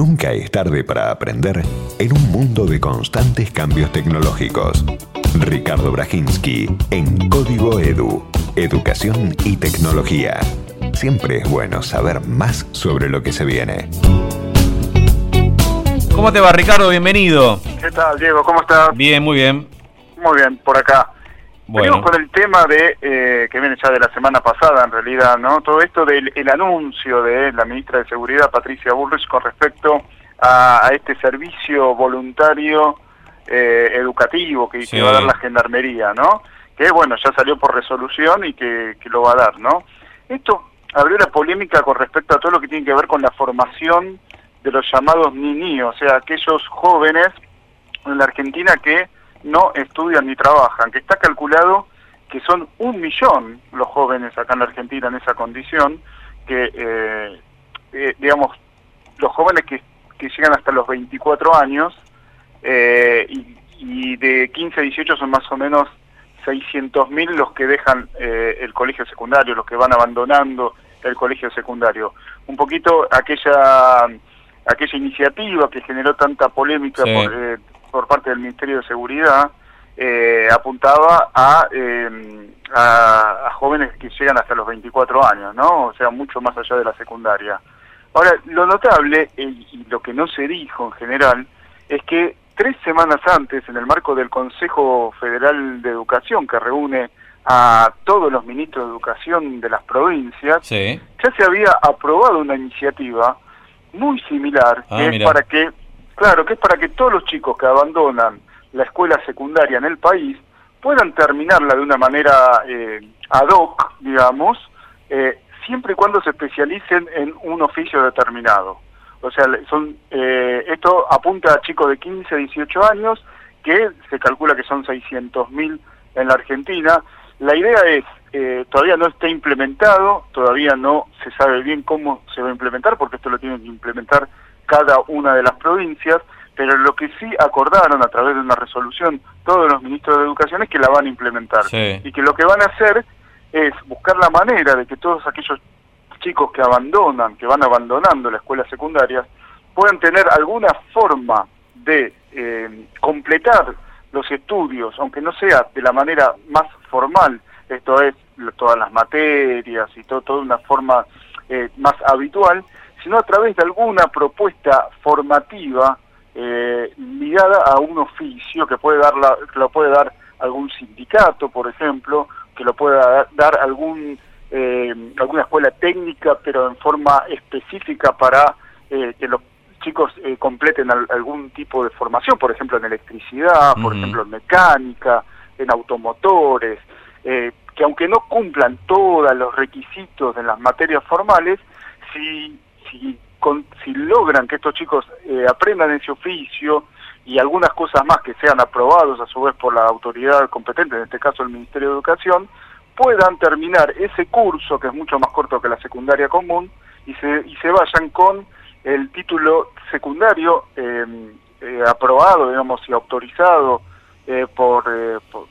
Nunca es tarde para aprender en un mundo de constantes cambios tecnológicos. Ricardo Brajinski en Código Edu. Educación y tecnología. Siempre es bueno saber más sobre lo que se viene. ¿Cómo te va, Ricardo? Bienvenido. ¿Qué tal, Diego? ¿Cómo estás? Bien, muy bien. Muy bien, por acá. Bueno. Venimos con el tema de eh, que viene ya de la semana pasada, en realidad, ¿no? Todo esto del el anuncio de la ministra de Seguridad, Patricia Bullrich, con respecto a, a este servicio voluntario eh, educativo que, Sí. que va a dar la Gendarmería, ¿no? Que, bueno, ya salió por resolución y que, que lo va a dar, ¿no? Esto abrió la polémica con respecto a todo lo que tiene que ver con la formación de los llamados NINI, o sea, aquellos jóvenes en la Argentina que no estudian ni trabajan, que está calculado que son un millón los jóvenes acá en la Argentina en esa condición, que, eh, eh, digamos, los jóvenes que, que llegan hasta los 24 años eh, y, y de 15 a 18 son más o menos 600.000 los que dejan eh, el colegio secundario, los que van abandonando el colegio secundario. Un poquito aquella aquella iniciativa que generó tanta polémica Sí. por, eh, por parte del Ministerio de Seguridad eh, apuntaba a, eh, a, a jóvenes que llegan hasta los 24 años, ¿no? O sea, mucho más allá de la secundaria. Ahora, lo notable, eh, y lo que no se dijo en general, es que tres semanas antes, en el marco del Consejo Federal de Educación, que reúne a todos los ministros de educación de las provincias, Sí. ya se había aprobado una iniciativa muy similar, Ah, que es para que, claro, que es para que todos los chicos que abandonan la escuela secundaria en el país puedan terminarla de una manera eh, ad hoc, digamos, eh, siempre y cuando se especialicen en un oficio determinado. O sea, son eh, esto apunta a chicos de 15 a 18 años, que se calcula que son 600.000 en la Argentina. La idea es, eh, todavía no está implementado, todavía no se sabe bien cómo se va a implementar, porque esto lo tienen que implementar cada una de las provincias, pero lo que sí acordaron a través de una resolución todos los ministros de Educación es que la van a implementar. Sí. Y que lo que van a hacer es buscar la manera de que todos aquellos chicos que abandonan, que van abandonando la escuela secundaria, puedan tener alguna forma de eh, completar los estudios, aunque no sea de la manera más formal, esto es todas las materias y todo, toda una forma eh, más habitual, sino a través de alguna propuesta formativa eh, ligada a un oficio que puede dar la, que lo puede dar algún sindicato, por ejemplo, que lo pueda dar, algún eh, alguna escuela técnica, pero en forma específica para eh, que los chicos eh, completen al- algún tipo de formación, por ejemplo en electricidad, por ejemplo en mecánica, en automotores, eh, que aunque no cumplan todos los requisitos de las materias formales, si, si, con- si logran que estos chicos eh, aprendan ese oficio y algunas cosas más que sean aprobados a su vez por la autoridad competente, en este caso el Ministerio de Educación, puedan terminar ese curso, que es mucho más corto que la secundaria común, y se, y se vayan con el título secundario eh, eh, aprobado, digamos, y autorizado eh, eh, por,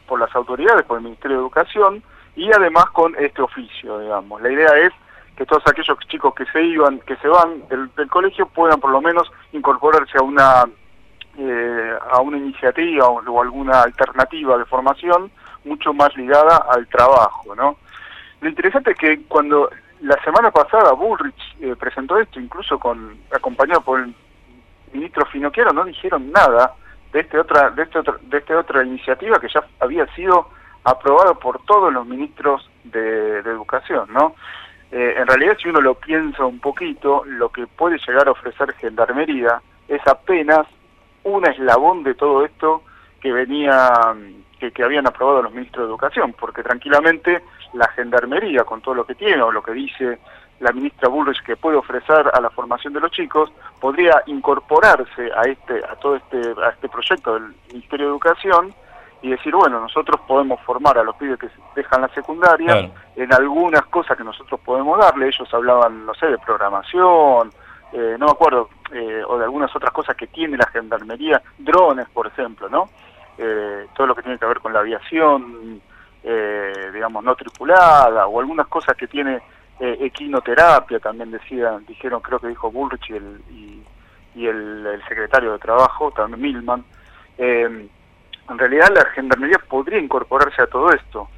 por las autoridades, por el Ministerio de Educación, y además con este oficio, digamos. La idea es que todos aquellos chicos que se iban, que se van del, del colegio puedan por lo menos incorporarse a una eh, a una iniciativa o, alguna alternativa de formación mucho más ligada al trabajo, ¿no? Lo interesante es que cuando la semana pasada Bullrich eh, presentó esto, incluso con acompañado por el ministro Finocchiaro, no dijeron nada de este otra de este otro, de esta otra iniciativa que ya había sido aprobada por todos los ministros de, de educación, ¿no? Eh, en realidad, si uno lo piensa un poquito, lo que puede llegar a ofrecer Gendarmería es apenas un eslabón de todo esto que venía que, que habían aprobado los ministros de Educación, porque tranquilamente la Gendarmería, con todo lo que tiene o lo que dice la ministra Bullrich que puede ofrecer a la formación de los chicos, podría incorporarse a este a todo este a este proyecto del Ministerio de Educación y decir, bueno, nosotros podemos formar a los pibes que dejan la secundaria Claro. en algunas cosas que nosotros podemos darle, ellos hablaban, no sé, de programación, eh, no me acuerdo, eh, o de algunas otras cosas que tiene la gendarmería, drones, por ejemplo, ¿no? Eh, todo lo que tiene que ver con la aviación, eh, digamos, no tripulada, o algunas cosas que tiene eh, equinoterapia, también decían, dijeron, creo que dijo Bullrich y, el- y, y el, el secretario de Trabajo, también Milman, eh, en realidad la Gendarmería podría incorporarse a todo esto.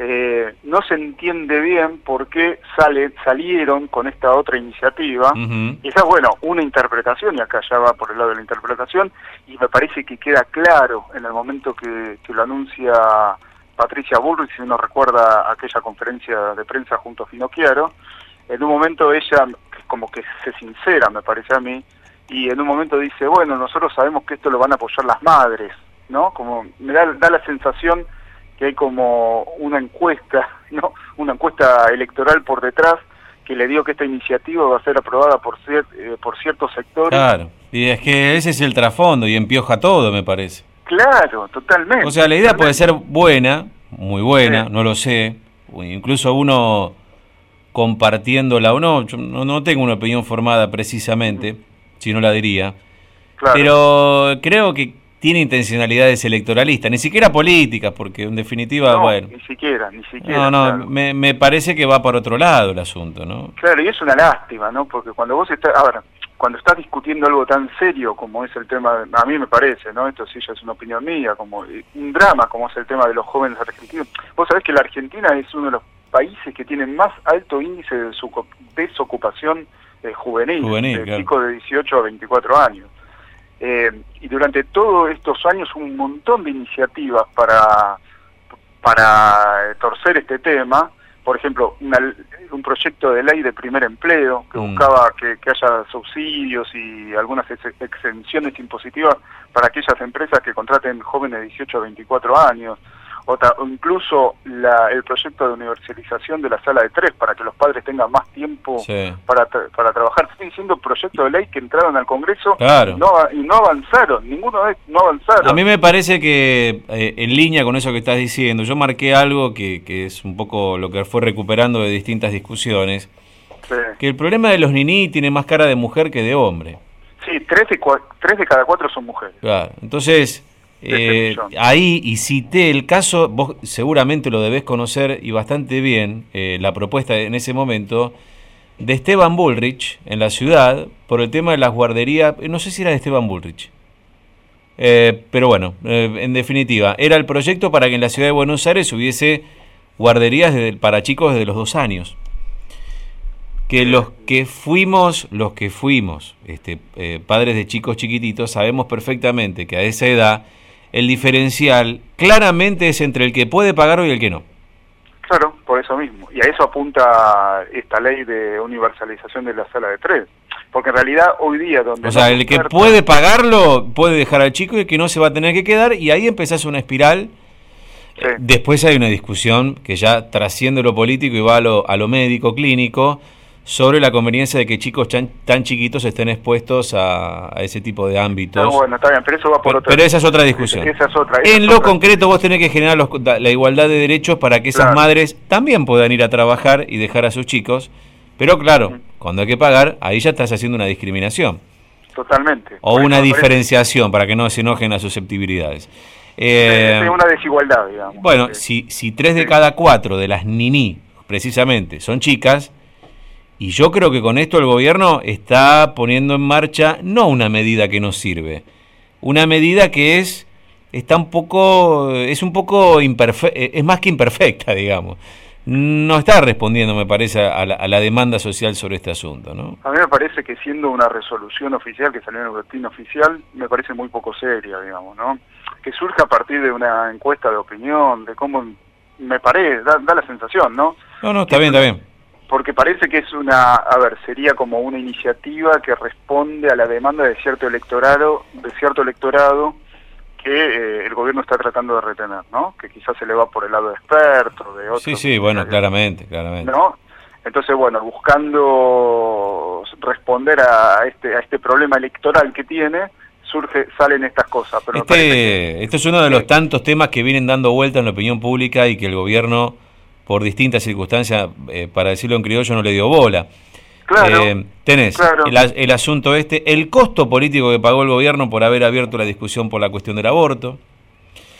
Eh, no se entiende bien por qué sale, salieron con esta otra iniciativa. Ujú. Esa es, bueno, una interpretación, y acá ya va por el lado de la interpretación, y me parece que queda claro en el momento que, que lo anuncia Patricia Bullrich, si uno recuerda aquella conferencia de prensa junto a Finocchiaro, en un momento ella como que se sincera, me parece a mí, y en un momento dice, bueno, nosotros sabemos que esto lo van a apoyar las madres, ¿no? Como me da, da la sensación que hay como una encuesta, ¿no? Una encuesta electoral por detrás que le dio que esta iniciativa va a ser aprobada por, cier- eh, por ciertos sectores. Claro. Y es que ese es el trasfondo y empioja todo, me parece. Claro, totalmente. O sea, la idea puede ser buena, muy buena, Sí. no lo sé. o Incluso uno compartiéndola o no, yo no, no tengo una opinión formada precisamente, si no la diría. Claro. Pero creo que tiene intencionalidades electoralistas, ni siquiera políticas, porque en definitiva, no, bueno. ni siquiera, ni siquiera. No, no, claro. me, me parece que va por otro lado el asunto, ¿no? Claro, y es una lástima, ¿no? Porque cuando vos estás, a ver, cuando estás discutiendo algo tan serio como es el tema, a mí me parece, ¿no? Esto sí ya es una opinión mía, como un drama como es el tema de los jóvenes argentinos. Vos sabés que la Argentina es uno de los países que tiene más alto índice de desocu- desocupación eh, juvenil, Juvenil, de claro. chicos de 18 a 24 años. Eh, y durante todos estos años un montón de iniciativas para, para torcer este tema. Por ejemplo, una- un proyecto de ley de primer empleo que Mm. buscaba que, que haya subsidios y algunas ex- exenciones impositivas para aquellas empresas que contraten jóvenes de 18 a 24 años. O, incluso la- el proyecto de universalización de la sala de tres para que los padres tengan más tiempo Sí. para, tra- para trabajar. Estoy diciendo proyectos de ley que entraron al Congreso Claro. y, no, y no avanzaron, ninguno de no avanzaron. A mí me parece que eh, en línea con eso que estás diciendo, yo marqué algo que, que es un poco lo que fue recuperando de distintas discusiones, Sí, que el problema de los niní tiene más cara de mujer que de hombre. Sí, tres, de, cua- tres de cada cuatro son mujeres. Claro. Entonces, eh, millón. ahí y cité el caso, vos seguramente lo debés conocer y bastante bien, eh, la propuesta en ese momento de Esteban Bullrich en la ciudad por el tema de las guarderías, eh, no sé si era de Esteban Bullrich. Eh, pero bueno, eh, en definitiva, era el proyecto para que en la ciudad de Buenos Aires hubiese guarderías desde- para chicos desde los dos años. Que los que fuimos, los que fuimos, este, eh, padres de chicos chiquititos, sabemos perfectamente que a esa edad el diferencial claramente es entre el que puede pagar y el que no. Claro, por eso mismo. Y a eso apunta esta ley de universalización de la sala de tres. Porque en realidad hoy día donde... O sea, el que puede pagarlo puede dejar al chico y el que no se va a tener que quedar y ahí empezás una espiral. Sí. Después hay una discusión que ya trasciende lo político y va a lo, a lo médico, clínico, sobre la conveniencia de que chicos tan, tan chiquitos estén expuestos a, a ese tipo de ámbitos. Está bueno, está bien, pero eso va por Pero, otra... pero esa es otra discusión. Esa es otra. esa En es lo otra. concreto vos tenés que generar los- la igualdad de derechos para que esas Claro. madres también puedan ir a trabajar y dejar a sus chicos. Pero claro, cuando hay que pagar, ahí ya estás haciendo una discriminación. Totalmente. O una diferenciación para que no se enojen las susceptibilidades. Eh, Sí, una desigualdad, digamos. bueno, Sí. si, si tres de Sí. cada cuatro de las niní, precisamente, son chicas, y yo creo que con esto el gobierno está poniendo en marcha no una medida que nos sirve, una medida que es está un poco es un poco eh, es más que imperfecta, digamos. No está respondiendo, me parece, a la, a la demanda social sobre este asunto, ¿no? A mí me parece que siendo una resolución oficial que salió en el boletín oficial, me parece muy poco seria, digamos, ¿no? Que surja a partir de una encuesta de opinión, de cómo me parece, da, da la sensación, ¿no? No, no, está bien, está bien. Porque parece que es una, a ver, sería como una iniciativa que responde a la demanda de cierto electorado, de cierto electorado que eh, el gobierno está tratando de retener, ¿no? Que quizás se le va por el lado de expertos, de otros. Sí, sí, bueno, claramente, claramente. ¿no? Entonces, bueno, buscando responder a este a este problema electoral que tiene, surge salen estas cosas. Pero que- Este, este es uno de los tantos temas que vienen dando vuelta en la opinión pública y que el gobierno, por distintas circunstancias, eh, para decirlo en criollo, no le dio bola. claro, Eh, tenés claro. el, as- el asunto este, el costo político que pagó el gobierno por haber abierto la discusión por la cuestión del aborto,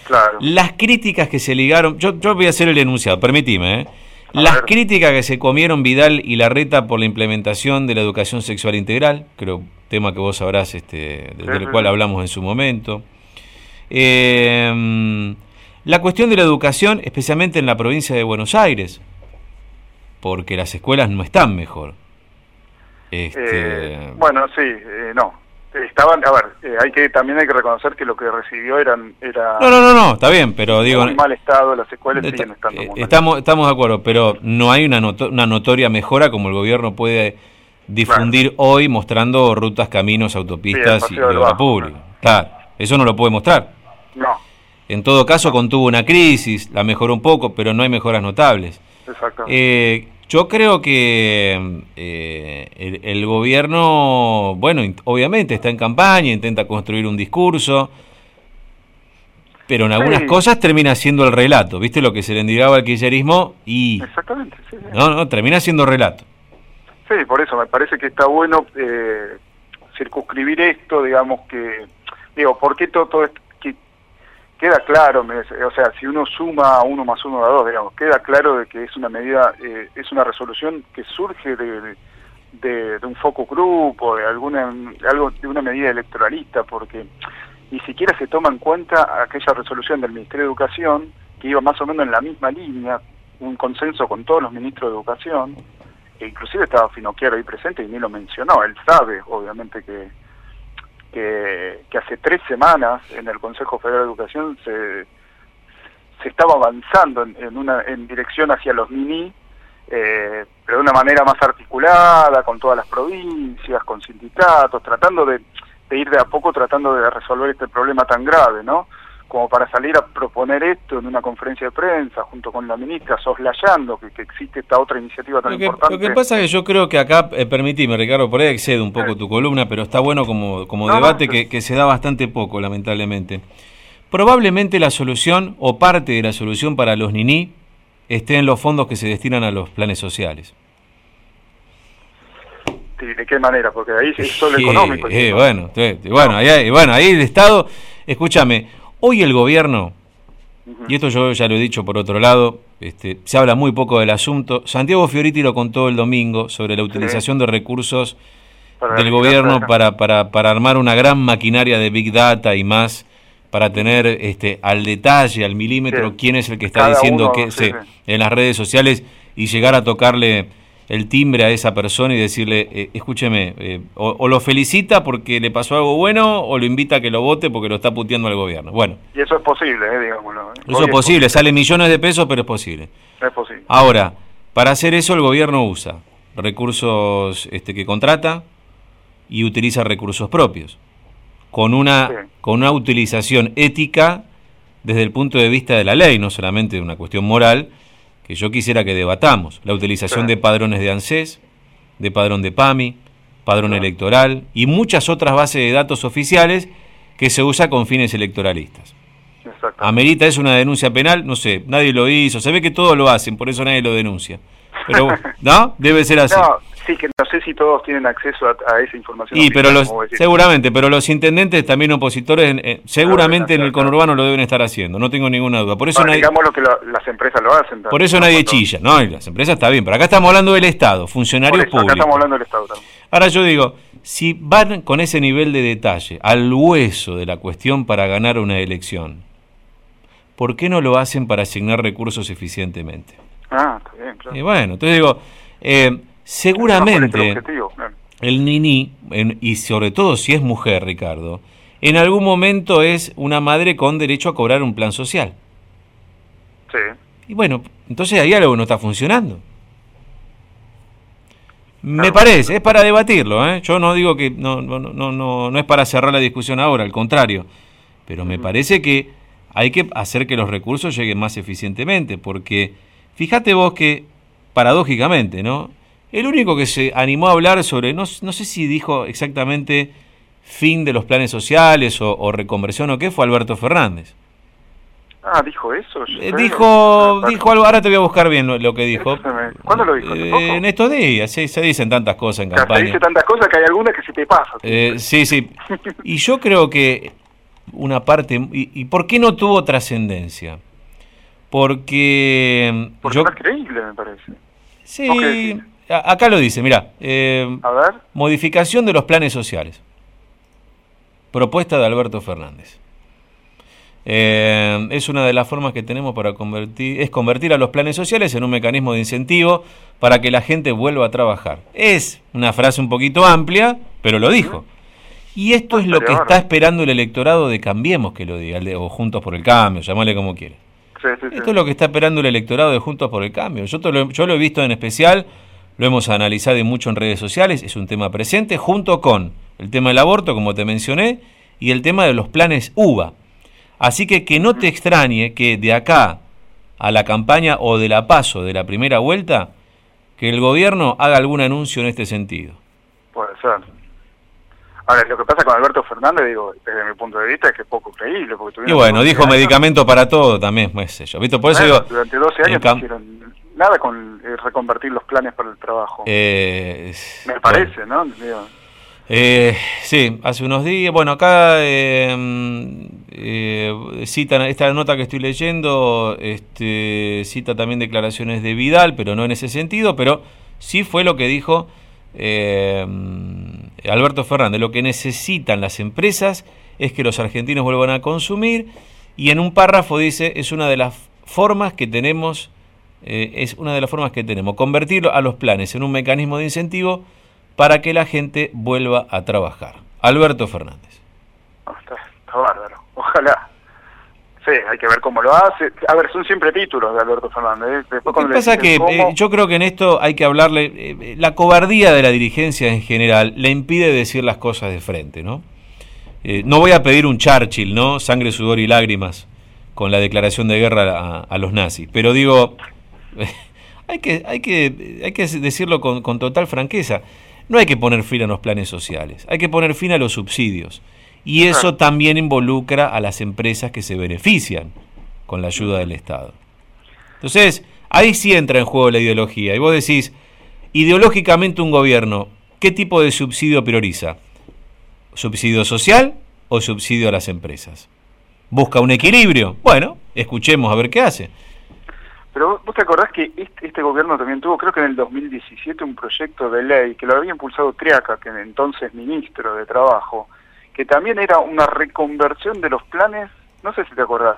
claro, las críticas que se ligaron, yo, yo voy a hacer el enunciado, permitime, ¿eh? Las críticas que se comieron Vidal y Larreta por la implementación de la educación sexual integral, creo, tema que vos sabrás, este, del cual hablamos en su momento. Eh, la cuestión de la educación, especialmente en la provincia de Buenos Aires, porque las escuelas no están mejor. Este... Eh, bueno, sí, eh, no. Estaban, a ver, eh, hay que también hay que reconocer que lo que recibió eran era No, no, no, no, está bien, pero digo en mal estado las escuelas siguen estando muy Estamos estamos de acuerdo, pero no hay una una notoria mejora como el gobierno puede difundir hoy mostrando rutas, caminos, autopistas y de obra pública. Claro, eso no lo puede mostrar. No. En todo caso contuvo una crisis, la mejoró un poco, pero no hay mejoras notables. Exacto. Eh, yo creo que eh, el, gobierno, bueno, obviamente está en campaña, intenta construir un discurso, pero en algunas cosas termina siendo el relato. ¿Viste lo que se le indicaba al kirchnerismo? Y, Exactamente, sí, No, no, termina siendo relato. Sí, por eso me parece que está bueno eh, circunscribir esto, digamos que, digo, ¿por qué todo, todo esto? Queda claro, o sea, si uno suma uno más uno a dos, digamos, queda claro de que es una medida, eh, es una resolución que surge de, de, un foco grupo, de alguna, algo, de una medida electoralista, porque ni siquiera se toma en cuenta aquella resolución del Ministerio de Educación que iba más o menos en la misma línea, un consenso con todos los ministros de Educación, e inclusive estaba Finocchiaro ahí presente y ni lo mencionó, él sabe, obviamente, que que, hace tres semanas en el Consejo Federal de Educación se, se estaba avanzando en, una en dirección hacia los mini, eh, pero de una manera más articulada, con todas las provincias, con sindicatos, tratando de, de ir de a poco tratando de resolver este problema tan grave, ¿no? Como para salir a proponer esto en una conferencia de prensa junto con la ministra, soslayando que, que existe esta otra iniciativa tan importante. Lo que pasa es que yo creo que acá, eh, permitime Ricardo, por ahí excede un poco tu columna, pero está bueno como, como debate que, que se da bastante poco, lamentablemente. Probablemente la solución o parte de la solución para los niní esté en los fondos que se destinan a los planes sociales. ¿De qué manera? Porque ahí es solo económico. Eh, bueno, bueno, ahí, bueno, ahí el Estado, escúchame, Hoy el gobierno, y esto yo ya lo he dicho por otro lado, este, se habla muy poco del asunto. Santiago Fioriti lo contó el domingo sobre la utilización de recursos del gobierno para, para, para, armar una gran maquinaria de Big Data y más, para tener este, al detalle, al milímetro, quién es el que está diciendo que se, en las redes sociales y llegar a tocarle el timbre a esa persona y decirle, eh, escúcheme, eh, o, lo felicita porque le pasó algo bueno o lo invita a que lo vote porque lo está puteando al gobierno. Bueno. Y eso es posible, eh, digámoslo. Eso es posible, sale millones de pesos, pero es posible. Es posible. Ahora, para hacer eso el gobierno usa recursos este, que contrata y utiliza recursos propios, con una, con una utilización ética desde el punto de vista de la ley, no solamente de una cuestión moral, que yo quisiera que debatamos. La utilización de padrones de ANSES, de padrón de PAMI, padrón electoral y muchas otras bases de datos oficiales que se usa con fines electoralistas. ¿Amerita es una denuncia penal? No sé, nadie lo hizo. Se ve que todos lo hacen, por eso nadie lo denuncia. Pero, ¿no? Debe ser así. Sí, que no sé si todos tienen acceso a, esa información. Y, pero los, seguramente, pero los intendentes también opositores, eh, seguramente en el conurbano lo deben estar haciendo, no tengo ninguna duda. Por eso nadie, digamos lo que las empresas lo hacen. por eso nadie chilla, ¿no? las empresas está bien, pero acá estamos hablando del Estado, funcionarios públicos. Acá estamos hablando del Estado también. Ahora yo digo, si van con ese nivel de detalle al hueso de la cuestión para ganar una elección, ¿por qué no lo hacen para asignar recursos eficientemente? Ah, está bien, claro. Y bueno, entonces digo, eh, Seguramente el Nini, y sobre todo si es mujer, Ricardo, en algún momento es una madre con derecho a cobrar un plan social. Sí. Y bueno, entonces hay algo no está funcionando. Me parece, es para debatirlo, ¿eh? Yo no digo que no, no, no, no, no es para cerrar la discusión ahora, al contrario. Pero me parece que hay que hacer que los recursos lleguen más eficientemente, porque fíjate vos que, paradójicamente, ¿no? El único que se animó a hablar sobre, no, no sé si dijo exactamente fin de los planes sociales o, reconversión o qué, fue Alberto Fernández. Ah, dijo eso. Eh, dijo, dijo algo, ahora te voy a buscar bien lo, que dijo. ¿Cuándo lo dijo? Eh, en estos días, sí, se dicen tantas cosas en campaña. Se dice tantas cosas que hay algunas que se te pasan. Eh, sí, sí. y yo creo que una parte, y, y por qué no tuvo trascendencia? Porque, Porque yo... no es creíble, me parece. Sí, Acá lo dice, mira, eh, A ver, modificación de los planes sociales. Propuesta de Alberto Fernández. Eh, es una de las formas que tenemos para convertir, es convertir a los planes sociales en un mecanismo de incentivo para que la gente vuelva a trabajar. Es una frase un poquito amplia, pero lo dijo. Y esto es lo que está esperando el electorado de Cambiemos que lo diga, o Juntos por el Cambio, llamale como quiere. sí, sí, sí. Esto es lo que está esperando el electorado de Juntos por el Cambio. Yo, te lo, yo lo he visto en especial, lo hemos analizado y mucho en redes sociales, es un tema presente, junto con el tema del aborto, como te mencioné, y el tema de los planes UVA. Así que que no te extrañe que de acá a la campaña o de la paso de la primera vuelta, que el gobierno haga algún anuncio en este sentido. Puede ser. Ahora, lo que pasa con Alberto Fernández, digo, desde mi punto de vista, es que es poco creíble. Porque Y bueno, 12 dijo medicamento para todo también, pues sé yo. ¿Viste? Por eso Bueno, digo, durante 12 en años cam- no nada con eh, reconvertir los planes para el trabajo. eh, me parece, ¿no? Digo, Eh, sí, hace unos días. Bueno, acá eh, mm, citan esta nota que estoy leyendo, este, cita también declaraciones de Vidal, pero no en ese sentido, pero sí fue lo que dijo mm, Alberto Fernández. Lo que necesitan las empresas es que los argentinos vuelvan a consumir y en un párrafo dice es una de las formas que tenemos eh, es una de las formas que tenemos convertir a los planes en un mecanismo de incentivo para que la gente vuelva a trabajar. Alberto Fernández. no, está, está bárbaro. Ojalá. Sí, hay que ver cómo lo hace. A ver, son siempre títulos de Alberto Fernández. ¿eh? Después Lo que pasa que eh, yo creo que en esto hay que hablarle, eh, la cobardía de la dirigencia en general le impide decir las cosas de frente, ¿no? Eh, no voy a pedir un Churchill, ¿no? Sangre, sudor y lágrimas con la declaración de guerra a, a los nazis, pero digo, hay que, hay que, hay que decirlo con, con total franqueza. No hay que poner fin a los planes sociales, hay que poner fin a los subsidios. Y eso también involucra a las empresas que se benefician con la ayuda del Estado. Entonces, ahí sí entra en juego la ideología. Y vos decís, ideológicamente un gobierno, ¿qué tipo de subsidio prioriza? ¿Subsidio social o subsidio a las empresas? ¿Busca un equilibrio? Bueno, escuchemos a ver qué hace. Pero vos- te acordás que este, este gobierno también tuvo, creo que en el 2017, un proyecto de ley que lo había impulsado Triaca, que entonces ministro de Trabajo, que también era una reconversión de los planes, no sé si te acordás,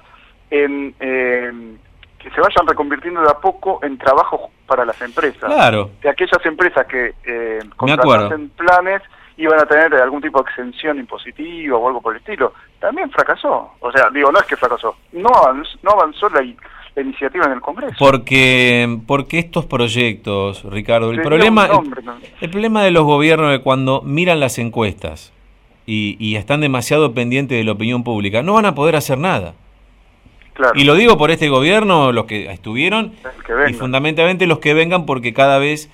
en, en que se vayan reconvirtiendo de a poco en trabajo para las empresas. Claro, De aquellas empresas que eh, contratasen planes iban a tener algún tipo de exención impositiva o algo por el estilo. También fracasó. O sea, digo, no es que fracasó, no avanzó, no avanzó la, iniciativa en el Congreso. porque, porque estos proyectos, Ricardo, el problema, un nombre, ¿no? el problema de los gobiernos es cuando miran las encuestas y, y están demasiado pendientes de la opinión pública, no van a poder hacer nada. Claro. Y lo digo por este gobierno, los que estuvieron, que y fundamentalmente los que vengan, porque cada vez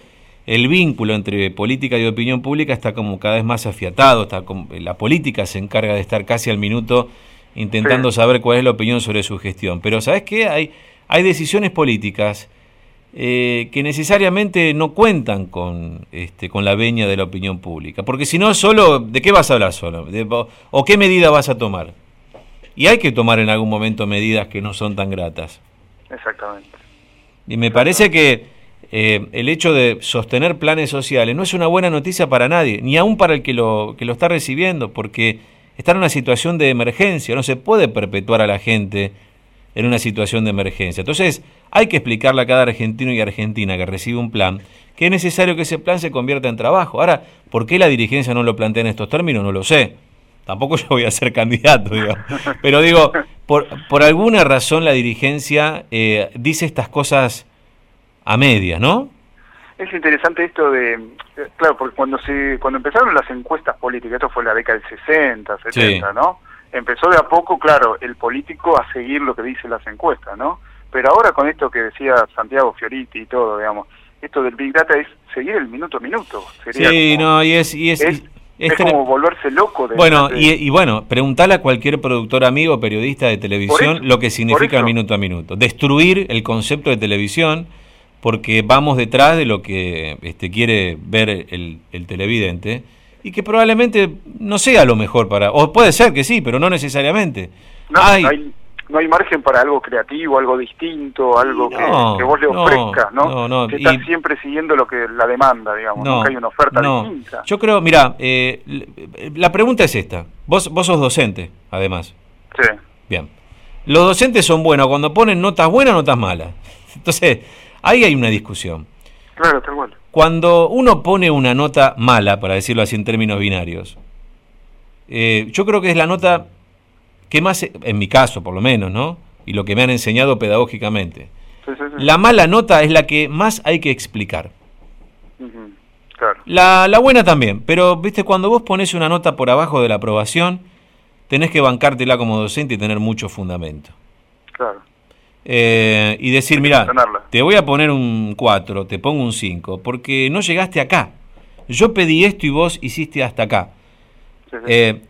el vínculo entre política y opinión pública está como cada vez más afiatado, está como- la política se encarga de estar casi al minuto intentando Sí. saber cuál es la opinión sobre su gestión. Pero ¿sabes qué? Hay, hay decisiones políticas eh, que necesariamente no cuentan con, este, con la veña de la opinión pública. Porque si no, solo, ¿de qué vas a hablar solo? De- o, o qué medida vas a tomar? Y hay que tomar en algún momento medidas que no son tan gratas. Exactamente. Y me parece que eh, el hecho de sostener planes sociales no es una buena noticia para nadie, ni aún para el que lo, que lo está recibiendo, porque está en una situación de emergencia, no se puede perpetuar a la gente en una situación de emergencia. Entonces, hay que explicarle a cada argentino y argentina que recibe un plan que es necesario que ese plan se convierta en trabajo. Ahora, ¿por qué la dirigencia no lo plantea en estos términos? No lo sé. Tampoco yo voy a ser candidato, digamos. Pero digo, por, por alguna razón la dirigencia eh, dice estas cosas a medias, ¿no? Es interesante esto de, eh, claro, porque cuando se cuando empezaron las encuestas políticas, esto fue la década del 60, 70, Sí. ¿no? Empezó de a poco, claro, el político a seguir lo que dicen las encuestas, ¿no? Pero ahora con esto que decía Santiago Fioriti y todo, digamos, esto del Big Data es seguir el minuto a minuto. Sería Sí, como- no, y es... Y es, es, como volverse loco. De, Bueno, de- y, y bueno, preguntale a cualquier productor amigo periodista de televisión eso, lo que significa eso. minuto a minuto. Destruir el concepto de televisión porque vamos detrás de lo que este, quiere ver el, el televidente y que probablemente no sea lo mejor para... O puede ser que sí, pero no necesariamente. No, hay, hay- no hay margen para algo creativo, algo distinto, algo que, vos le ofrezcas, ¿no? no, que estás siempre siguiendo lo que la demanda, digamos, nunca hay una oferta distinta. Yo creo, mira, eh, la pregunta es esta. Vos, vos sos docente, además. Sí. Bien. Los docentes son buenos cuando ponen notas buenas notas malas. Entonces, ahí hay una discusión. Claro, tal cual. Cuando uno pone una nota mala, para decirlo así en términos binarios, eh, yo creo que es la nota que más, en mi caso por lo menos, ¿no? Y lo que me han enseñado pedagógicamente. La mala nota es la que más hay que explicar. la, la, buena también, pero viste, cuando vos pones una nota por abajo de la aprobación, tenés que bancártela como docente y tener mucho fundamento. Claro. Eh, y decir, mira, te voy a poner un 4, te pongo un 5, porque no llegaste acá. Yo pedí esto y vos hiciste hasta acá. Eh,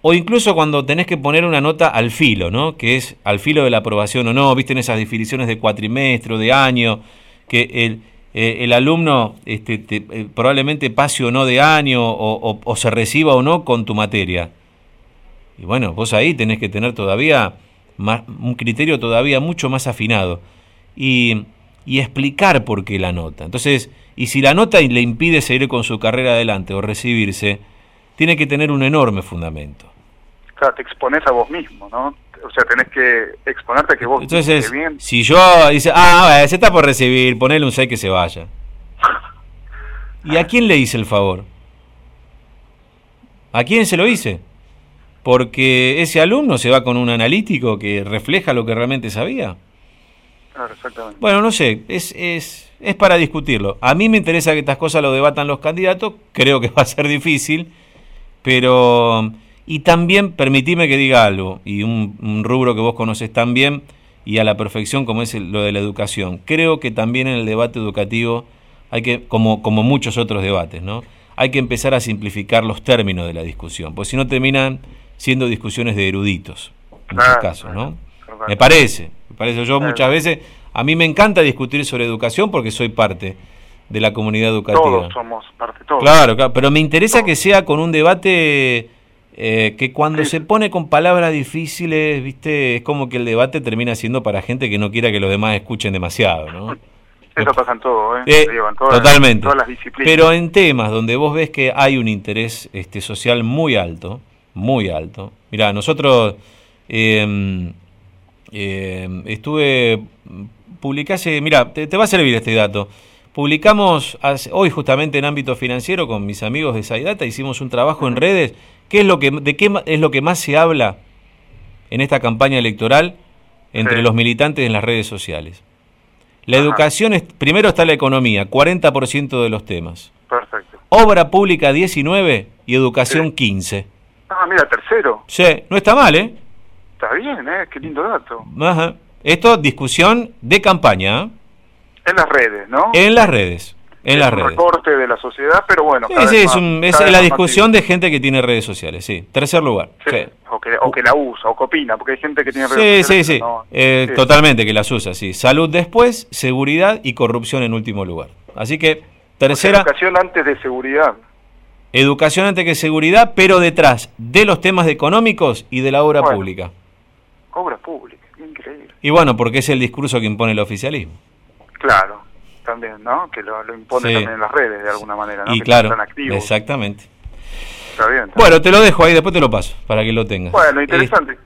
o incluso cuando tenés que poner una nota al filo, ¿no? Que es al filo de la aprobación o no, viste en esas definiciones de cuatrimestre, de año, que el, eh, el alumno este, probablemente pase o no de año o, o se reciba o no con tu materia. Y bueno, vos ahí tenés que tener todavía un criterio todavía mucho más afinado y, explicar por qué la nota. Entonces, y si la nota le impide seguir con su carrera adelante o recibirse, tiene que tener un enorme fundamento. Claro, te expones a vos mismo, ¿no? O sea, tenés que exponerte a que vos Entonces, bien. si yo dice, ah, se está por recibir, ponele un 6 que se vaya. ¿Y a quién le hice el favor? ¿A quién se lo hice? Porque ese alumno se va con un analítico que refleja lo que realmente sabía. Claro, exactamente. Bueno, no sé, es, es, es para discutirlo. A mí me interesa que estas cosas lo debatan los candidatos, creo que va a ser difícil, pero... Y también permitime que diga algo, y un, rubro que vos conoces tan bien y a la perfección como es lo de la educación. Creo que también en el debate educativo hay que, como, como muchos otros debates, ¿no? Hay que empezar a simplificar los términos de la discusión, porque si no terminan siendo discusiones de eruditos, en muchos casos, ¿no? Me parece, me parece yo muchas veces, a mí me encanta discutir sobre educación porque soy parte de la comunidad educativa. Todos somos parte, todos. Claro, claro pero me interesa que sea con un debate eh, que cuando se pone con palabras difíciles, viste, es como que el debate termina siendo para gente que no quiera que los demás escuchen demasiado, ¿no? Eso pasa en todo, ¿eh? eh totalmente. todas las disciplinas. Pero en temas donde vos ves que hay un interés este, social muy alto, muy alto. Mira, nosotros em, em, estuve, publicase, mira, te, va a servir este dato. Publicamos hoy justamente en ámbito financiero con mis amigos de Saidata, hicimos un trabajo en redes. ¿Qué es lo que, ¿De qué es lo que más se habla en esta campaña electoral entre los militantes en las redes sociales? La educación, es, primero está la economía, 40% de los temas. Perfecto. Obra pública 19 y educación 15. Ah, mira, tercero. Sí, no está mal, ¿eh? Está bien, ¿eh? Qué lindo dato. Ajá. Esto, discusión de campaña. ¿eh? En las redes, ¿no? En las redes. En las redes. Un recorte de la sociedad, pero bueno. Sí, sí, es, la discusión de gente que tiene redes sociales, sí. Tercer lugar. Sí. O, que, o, que, la usa, o que opina, porque hay gente que tiene redes sociales. Sí, sí, eh, sí. Totalmente, que las usa, sí. Salud después, seguridad y corrupción en último lugar. Así que, tercera. educación antes de seguridad. Educación antes que seguridad, pero detrás de los temas económicos y de la obra pública. Obra pública, increíble. Y bueno, porque es el discurso que impone el oficialismo. Claro, también, ¿no? Que lo, impone también en las redes de alguna manera, ¿no? Y claro, exactamente. Está bien, bueno, te lo dejo ahí, después te lo paso, para que lo tengas. Bueno, interesante.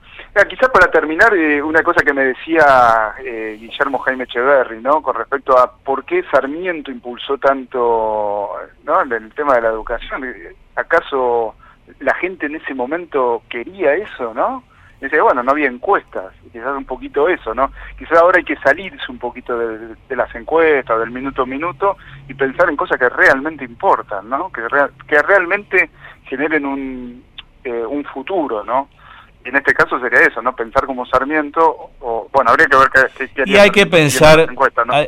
Quizás para terminar, eh, una cosa que me decía eh, Guillermo Jaime Echeverry, ¿no? Con respecto a por qué Sarmiento impulsó tanto, ¿no? El, tema de la educación. ¿Acaso la gente en ese momento quería eso, no? Dice, bueno, no había encuestas, quizás un poquito eso, ¿no? Quizás ahora hay que salirse un poquito de, las encuestas, del minuto a minuto, y pensar en cosas que realmente importan, ¿no? Que, que realmente generen un, eh, un futuro, ¿no? En este caso sería eso, ¿no? Pensar como Sarmiento, o bueno, habría que ver qué, qué, Y hay que pensar,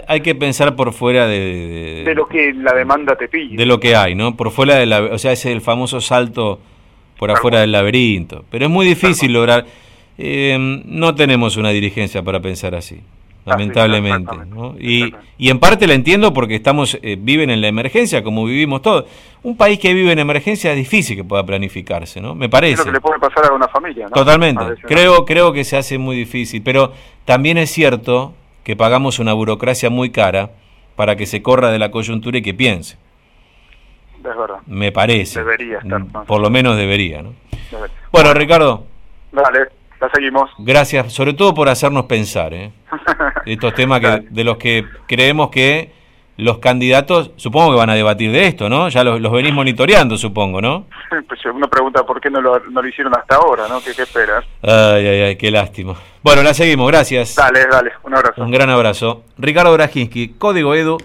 hay, que pensar por fuera de, de, lo que la demanda te pide. De lo que hay, ¿no? Por fuera de la, o sea, es el famoso salto por afuera del laberinto. Pero es muy difícil lograr, eh, no tenemos una dirigencia para pensar así. Lamentablemente. Y, y, en parte la entiendo porque estamos eh, viven en la emergencia como vivimos todos. Un país que vive en emergencia es difícil que pueda planificarse, ¿no? Me parece. Es lo que le puede pasar a una familia, ¿no? Totalmente. creo, creo que se hace muy difícil, pero también es cierto que pagamos una burocracia muy cara para que se corra de la coyuntura y que piense. Es verdad. Me parece. Debería estar. Por lo menos debería, ¿no? Bueno, Ricardo. Dale, la seguimos. Gracias, sobre todo por hacernos pensar, ¿eh? Estos temas que, de los que creemos que los candidatos, supongo que van a debatir de esto, ¿no? Ya los, venís monitoreando, supongo, ¿no? Pues uno pregunta por qué no lo, no lo hicieron hasta ahora, ¿no? ¿Qué, ¿Qué, esperas? Ay, ay, ay, qué lástima. Bueno, la seguimos, gracias. Dale, dale, un abrazo. Un gran abrazo. Ricardo Brajinski, Código Edu.